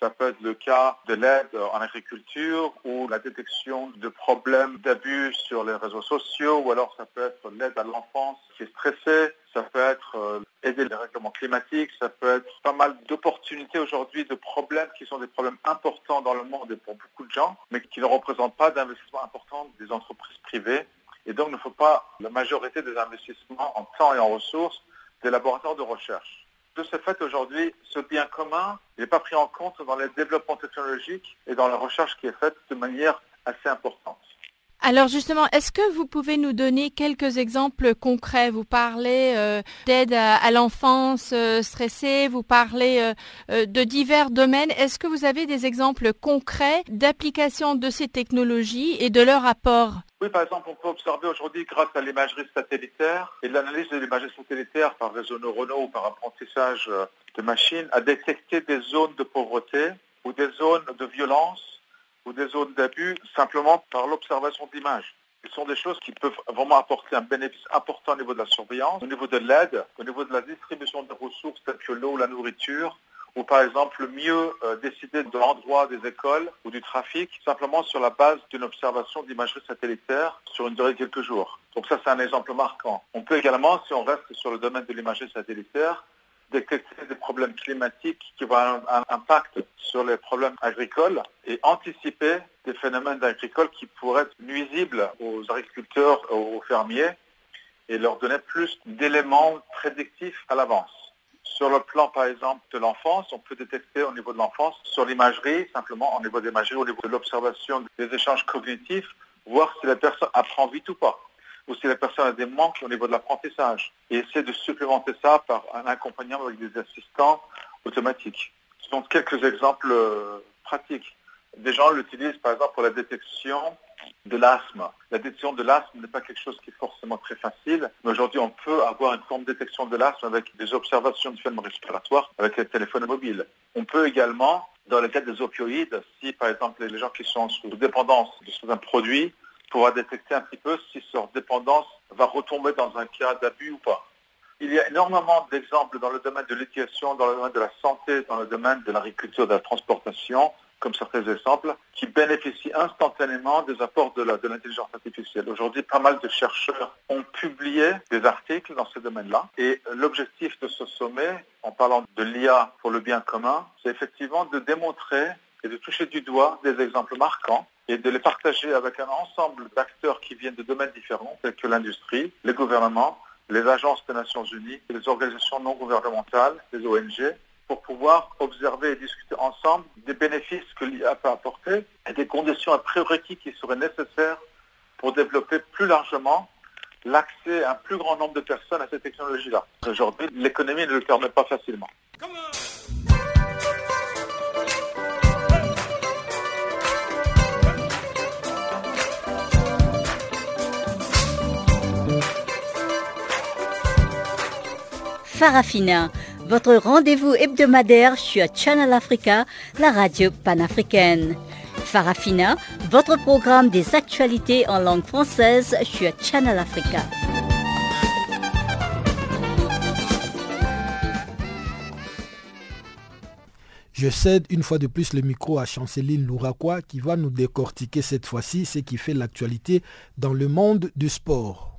ça peut être le cas de l'aide en agriculture ou la détection de problèmes d'abus sur les réseaux sociaux ou alors ça peut être l'aide à l'enfance qui est stressée, ça peut être euh, aider les règlements climatiques, ça peut être pas mal d'opportunités aujourd'hui de problèmes qui sont des problèmes importants dans le monde et pour beaucoup de gens, mais qui ne représentent pas d'investissement important des entreprises privées. Et donc, il ne faut pas la majorité des investissements en temps et en ressources des laboratoires de recherche de ce fait, aujourd'hui, ce bien commun n'est pas pris en compte dans les développements technologiques et dans la recherche qui est faite de manière assez importante. Alors justement, est-ce que vous pouvez nous donner quelques exemples concrets? Vous parlez euh, d'aide à, l'enfance euh, stressée, vous parlez euh, de divers domaines. Est-ce que vous avez des exemples concrets d'application de ces technologies et de leur apport? Oui, par exemple, on peut observer aujourd'hui, grâce à l'imagerie satellitaire et l'analyse de l'imagerie satellitaire par réseau neuronaux ou par apprentissage de machines, à détecter des zones de pauvreté ou des zones de violence ou des zones d'abus simplement par l'observation d'images. Ce sont des choses qui peuvent vraiment apporter un bénéfice important au niveau de la surveillance, au niveau de l'aide, au niveau de la distribution des ressources telles que l'eau, la nourriture, ou par exemple mieux euh, décider de l'endroit des écoles ou du trafic simplement sur la base d'une observation d'imagerie satellitaire sur une durée de quelques jours. Donc ça c'est un exemple marquant. On peut également, si on reste sur le domaine de l'imagerie satellitaire, détecter des problèmes climatiques qui vont avoir un impact sur les problèmes agricoles et anticiper des phénomènes agricoles qui pourraient être nuisibles aux agriculteurs, aux fermiers et leur donner plus d'éléments prédictifs à l'avance. Sur le plan, par exemple, de l'enfance, on peut détecter au niveau de l'enfance, sur l'imagerie, simplement au niveau de l'imagerie, au niveau de l'observation des échanges cognitifs, voir si la personne apprend vite ou pas ou si la personne a des manques au niveau de l'apprentissage, et essayer de supplémenter ça par un accompagnement avec des assistants automatiques. Ce sont quelques exemples euh, pratiques. Des gens l'utilisent par exemple pour la détection de l'asthme. La détection de l'asthme n'est pas quelque chose qui est forcément très facile, mais aujourd'hui on peut avoir une forme de détection de l'asthme avec des observations du phénomène respiratoire avec les téléphones mobiles. On peut également, dans le cas des opioïdes, si par exemple les gens qui sont sous dépendance de certains produits pourra détecter un petit peu si leur dépendance va retomber dans un cas d'abus ou pas. Il y a énormément d'exemples dans le domaine de l'éducation, dans le domaine de la santé, dans le domaine de l'agriculture, de la transportation, comme certains exemples, qui bénéficient instantanément des apports de l'intelligence artificielle. Aujourd'hui, pas mal de chercheurs ont publié des articles dans ce domaine-là. Et l'objectif de ce sommet, en parlant de l'IA pour le bien commun, c'est effectivement de démontrer et de toucher du doigt des exemples marquants et de les partager avec un ensemble d'acteurs qui viennent de domaines différents, tels que l'industrie, les gouvernements, les agences des Nations Unies, les organisations non gouvernementales, les ONG, pour pouvoir observer et discuter ensemble des bénéfices que l'IA peut apporter et des conditions et prérequis qui seraient nécessaires pour développer plus largement l'accès à un plus grand nombre de personnes à ces technologies-là. Aujourd'hui, l'économie ne le permet pas facilement. Farafina, votre rendez-vous hebdomadaire sur Channel Africa, la radio panafricaine. Farafina, votre programme des actualités en langue française sur Channel Africa. Je cède une fois de plus le micro à Chanceline Louraquois qui va nous décortiquer cette fois-ci ce qui fait l'actualité dans le monde du sport.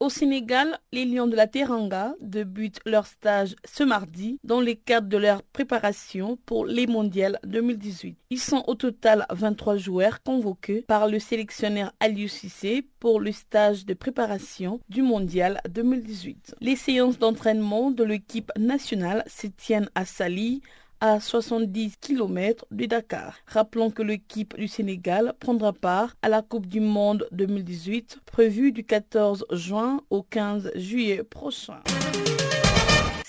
Au Sénégal, les Lions de la Teranga débutent leur stage ce mardi dans le cadre de leur préparation pour les mondiales 2018. Ils sont au total 23 joueurs convoqués par le sélectionneur Aliou Cissé pour le stage de préparation du mondial 2018. Les séances d'entraînement de l'équipe nationale se tiennent à Sali, à 70 km de Dakar. Rappelons que l'équipe du Sénégal prendra part à la Coupe du Monde 2018 prévue du 14 juin au 15 juillet prochain.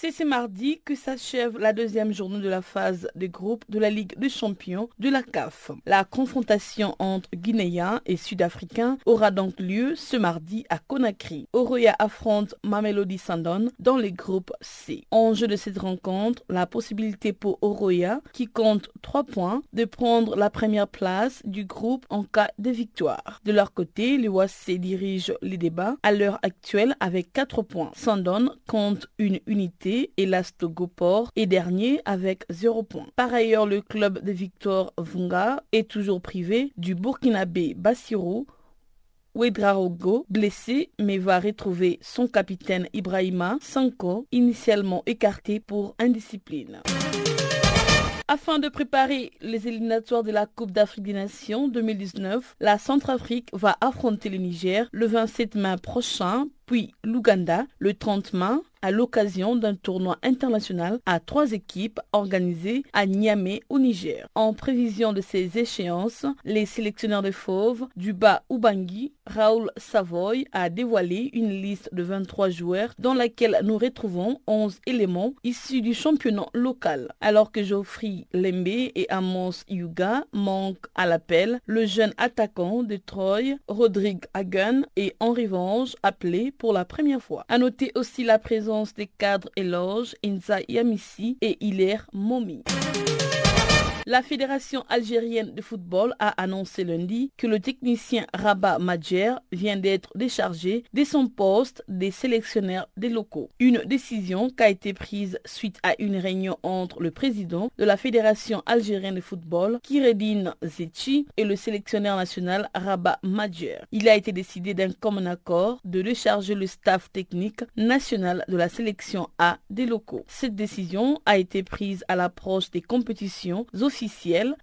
C'est ce mardi que s'achève la deuxième journée de la phase de groupe de la Ligue des champions de la CAF. La confrontation entre Guinéens et Sud-Africains aura donc lieu ce mardi à Conakry. Oroya affronte Mamelody Sandon dans le groupe C. Enjeu de cette rencontre, la possibilité pour Oroya, qui compte 3 points, de prendre la première place du groupe en cas de victoire. De leur côté, les WAC dirigent les débats à l'heure actuelle avec 4 points. Sandon compte une unité et l'Astogopor est dernier avec 0 points. Par ailleurs, le club de Victor Vunga est toujours privé du Burkinabé Bassirou Ouedraogo, blessé, mais va retrouver son capitaine Ibrahima Sanko, initialement écarté pour indiscipline. Afin de préparer les éliminatoires de la Coupe d'Afrique des Nations 2019, la Centrafrique va affronter le Niger le 27 mai prochain, puis l'Ouganda le 30 mai à l'occasion d'un tournoi international à trois équipes organisées à Niamey au Niger. En prévision de ces échéances, les sélectionneurs de fauves du bas Ubangi, Raoul Savoy, a dévoilé une liste de 23 joueurs dans laquelle nous retrouvons 11 éléments issus du championnat local. Alors que Geoffrey Lembe et Amos Yuga manquent à l'appel, le jeune attaquant de Troy, Rodrigue Hagen, est en revanche appelé pour la première fois. À noter aussi la présence des cadres éloges Inza Yamissi et Hilaire Momi. La Fédération algérienne de football a annoncé lundi que le technicien Rabat Madjer vient d'être déchargé de son poste des sélectionnaires des locaux. Une décision qui a été prise suite à une réunion entre le président de la Fédération algérienne de football, Kiredine Zetchi, et le sélectionneur national Rabat Madjer. Il a été décidé d'un commun accord de décharger le staff technique national de la sélection A des locaux. Cette décision a été prise à l'approche des compétitions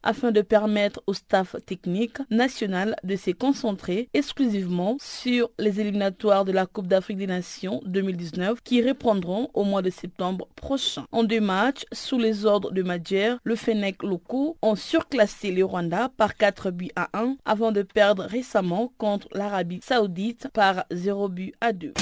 afin de permettre au staff technique national de se concentrer exclusivement sur les éliminatoires de la Coupe d'Afrique des Nations 2019 qui reprendront au mois de septembre prochain. En deux matchs, sous les ordres de Madjer, le Fennec locaux ont surclassé le Rwanda par 4 buts à 1 avant de perdre récemment contre l'Arabie Saoudite par 0 but à 2.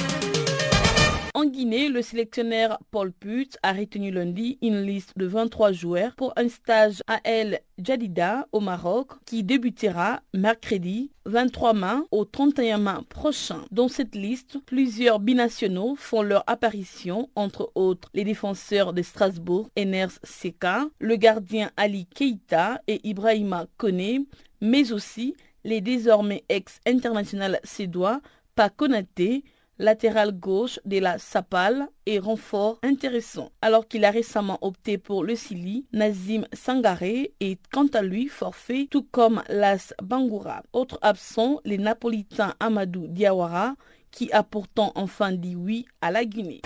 En Guinée, le sélectionneur Paul Put a retenu lundi une liste de 23 joueurs pour un stage à El Jadida au Maroc qui débutera mercredi 23 mai au 31 mai prochain. Dans cette liste, plusieurs binationaux font leur apparition, entre autres les défenseurs de Strasbourg, Eners Seka, le gardien Ali Keita et Ibrahima Kone, mais aussi les désormais ex-international sédois Pakonate, latéral gauche de la Sapal et renfort intéressant. Alors qu'il a récemment opté pour le Sili, Nazim Sangaré est quant à lui forfait, tout comme Las Bangoura. Autre absent, les Napolitains Amadou Diawara, qui a pourtant enfin dit oui à la Guinée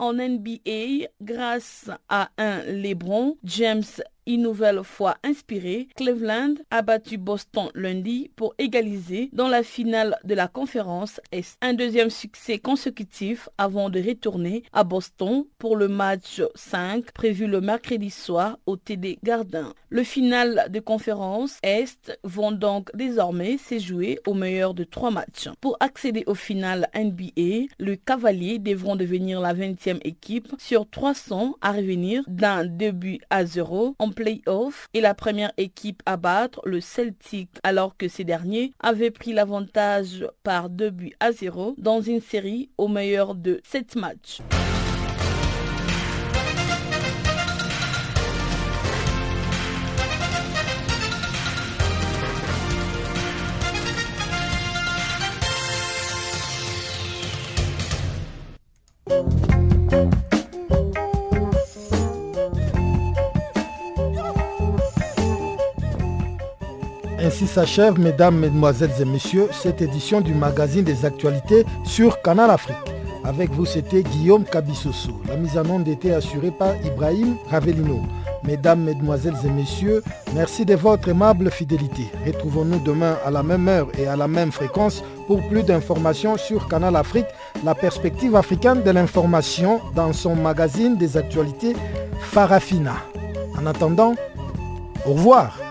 en NBA grâce à un LeBron James une nouvelle fois inspiré, Cleveland a battu Boston lundi pour égaliser dans la finale de la conférence Est. Un deuxième succès consécutif avant de retourner à Boston pour le match 5 prévu le mercredi soir au TD Garden. Le final de conférence Est vont donc désormais se jouer au meilleur de trois matchs. Pour accéder au final NBA, le Cavalier devront devenir la 20e équipe sur 300 à revenir d'un début à 0 en en play-off et la première équipe à battre, le Celtic, alors que ces derniers avaient pris l'avantage par 2 buts à 0 dans une série au meilleur de 7 matchs. Ainsi s'achève, mesdames, mesdemoiselles et messieurs, cette édition du magazine des actualités sur Canal Afrique. Avec vous, c'était Guillaume Kabissoso. La mise en onde était assurée par Ibrahim Ravelino. Mesdames, Mesdemoiselles et Messieurs, merci de votre aimable fidélité. Retrouvons-nous demain à la même heure et à la même fréquence pour plus d'informations sur Canal Afrique, la perspective africaine de l'information dans son magazine des actualités Farafina. En attendant, au revoir.